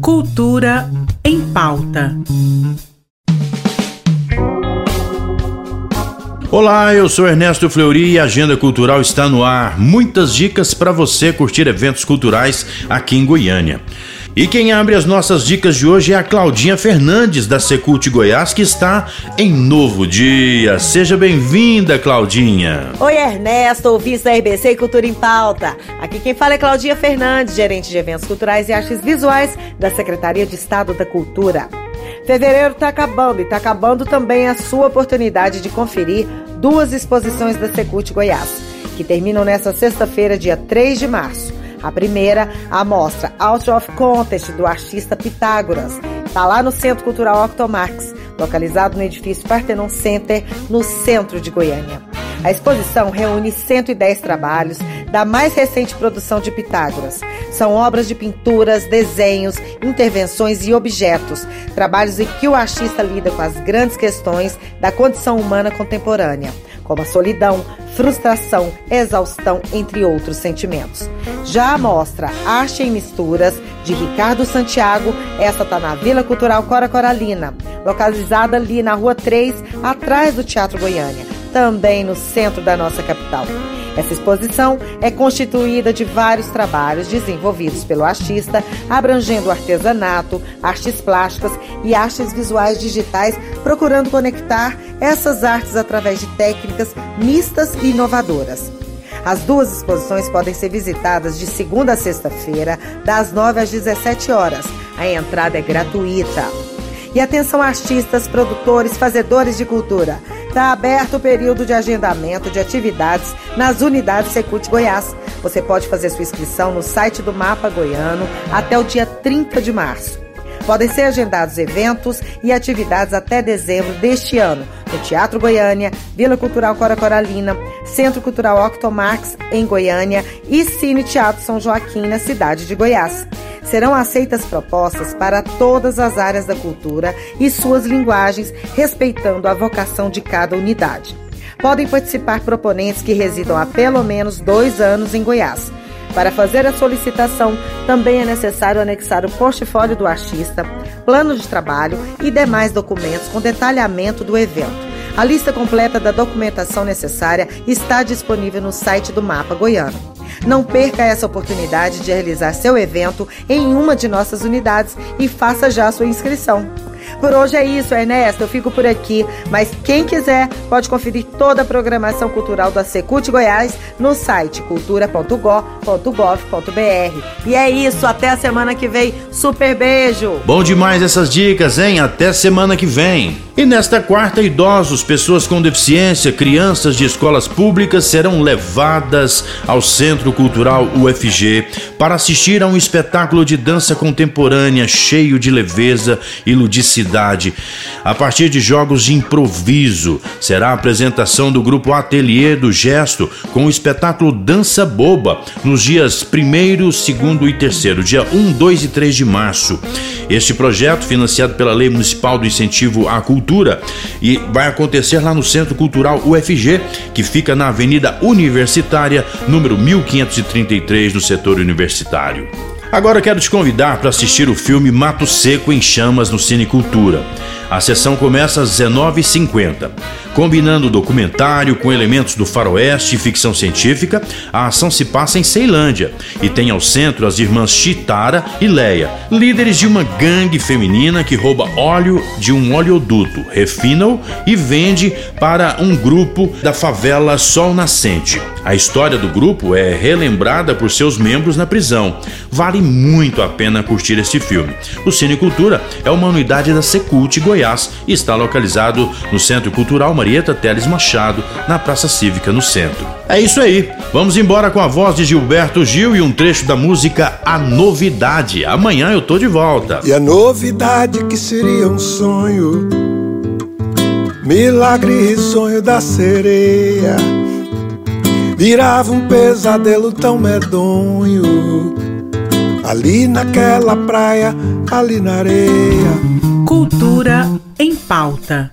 Cultura em pauta. Olá, eu sou Ernesto Fleury e a Agenda Cultural está no ar. Muitas dicas para você curtir eventos culturais aqui em Goiânia. E quem abre as nossas dicas de hoje é a Claudinha Fernandes, da Secult Goiás, que está em novo dia. Seja bem-vinda, Claudinha. Oi, Ernesto, ouvintes da RBC Cultura em Pauta. Aqui quem fala é Claudinha Fernandes, gerente de eventos culturais e artes visuais da Secretaria de Estado da Cultura. Fevereiro está acabando e está acabando também a sua oportunidade de conferir duas exposições da Secult Goiás, que terminam nesta sexta-feira, dia 3 de março. A primeira, a mostra Out of Contest do artista Pitágoras. Está lá no Centro Cultural Octomax, localizado no edifício Partenon Center, no centro de Goiânia. A exposição reúne 110 trabalhos da mais recente produção de Pitágoras. São obras de pinturas, desenhos, intervenções e objetos, trabalhos em que o artista lida com as grandes questões da condição humana contemporânea como a solidão, frustração, exaustão, entre outros sentimentos. Já a mostra Arte em Misturas, de Ricardo Santiago, essa está na Vila Cultural Cora Coralina, localizada ali na Rua 3, atrás do Teatro Goiânia, também no centro da nossa capital. Essa exposição é constituída de vários trabalhos desenvolvidos pelo artista, abrangendo artesanato, artes plásticas e artes visuais digitais, procurando conectar essas artes através de técnicas mistas e inovadoras. As duas exposições podem ser visitadas de segunda a sexta-feira, das 9 às 17 horas. A entrada é gratuita. E atenção artistas, produtores, fazedores de cultura. Está aberto o período de agendamento de atividades nas unidades Secult Goiás. Você pode fazer sua inscrição no site do Mapa Goiano até o dia 30 de março. Podem ser agendados eventos e atividades até dezembro deste ano no Teatro Goiânia, Vila Cultural Cora Coralina, Centro Cultural Octomax em Goiânia e Cine Teatro São Joaquim na cidade de Goiás. Serão aceitas propostas para todas as áreas da cultura e suas linguagens, respeitando a vocação de cada unidade. Podem participar proponentes que residam há pelo menos dois anos em Goiás. Para fazer a solicitação, também é necessário anexar o portfólio do artista, plano de trabalho e demais documentos com detalhamento do evento. A lista completa da documentação necessária está disponível no site do Mapa Goiano. Não perca essa oportunidade de realizar seu evento em uma de nossas unidades e faça já sua inscrição. Por hoje é isso, Ernesto. Eu fico por aqui. Mas quem quiser pode conferir toda a programação cultural da Secult Goiás no site cultura.gov.br. E é isso. Até a semana que vem. Super beijo. Bom demais essas dicas, hein? Até semana que vem. E nesta quarta, idosos, pessoas com deficiência, crianças de escolas públicas serão levadas ao Centro Cultural UFG para assistir a um espetáculo de dança contemporânea cheio de leveza e ludicidade. A partir de jogos de improviso, será a apresentação do grupo Ateliê do Gesto com o espetáculo Dança Boba nos dias 1, 2 e 3, dia 1, 2 e 3 de março. Este projeto, financiado pela Lei Municipal do Incentivo à Cultura e vai acontecer lá no Centro Cultural UFG, que fica na Avenida Universitária, número 1533, no setor universitário. Agora quero te convidar para assistir o filme Mato Seco em Chamas no Cine Cultura. A sessão começa às 19h50. Combinando documentário com elementos do faroeste e ficção científica, a ação se passa em Ceilândia e tem ao centro as irmãs Chitara e Leia, líderes de uma gangue feminina que rouba óleo de um oleoduto, refina-o e vende para um grupo da favela Sol Nascente. A história do grupo é relembrada por seus membros na prisão. Vale muito a pena curtir este filme. O Cine Cultura é uma unidade da Secult Goiás e está localizado no Centro Cultural Marieta Teles Machado, na Praça Cívica, no centro. É isso aí. Vamos embora com a voz de Gilberto Gil e um trecho da música A Novidade. Amanhã eu tô de volta. E a novidade que seria um sonho, milagre e sonho da sereia virava um pesadelo tão medonho. Ali naquela praia, ali na areia. Cultura em pauta.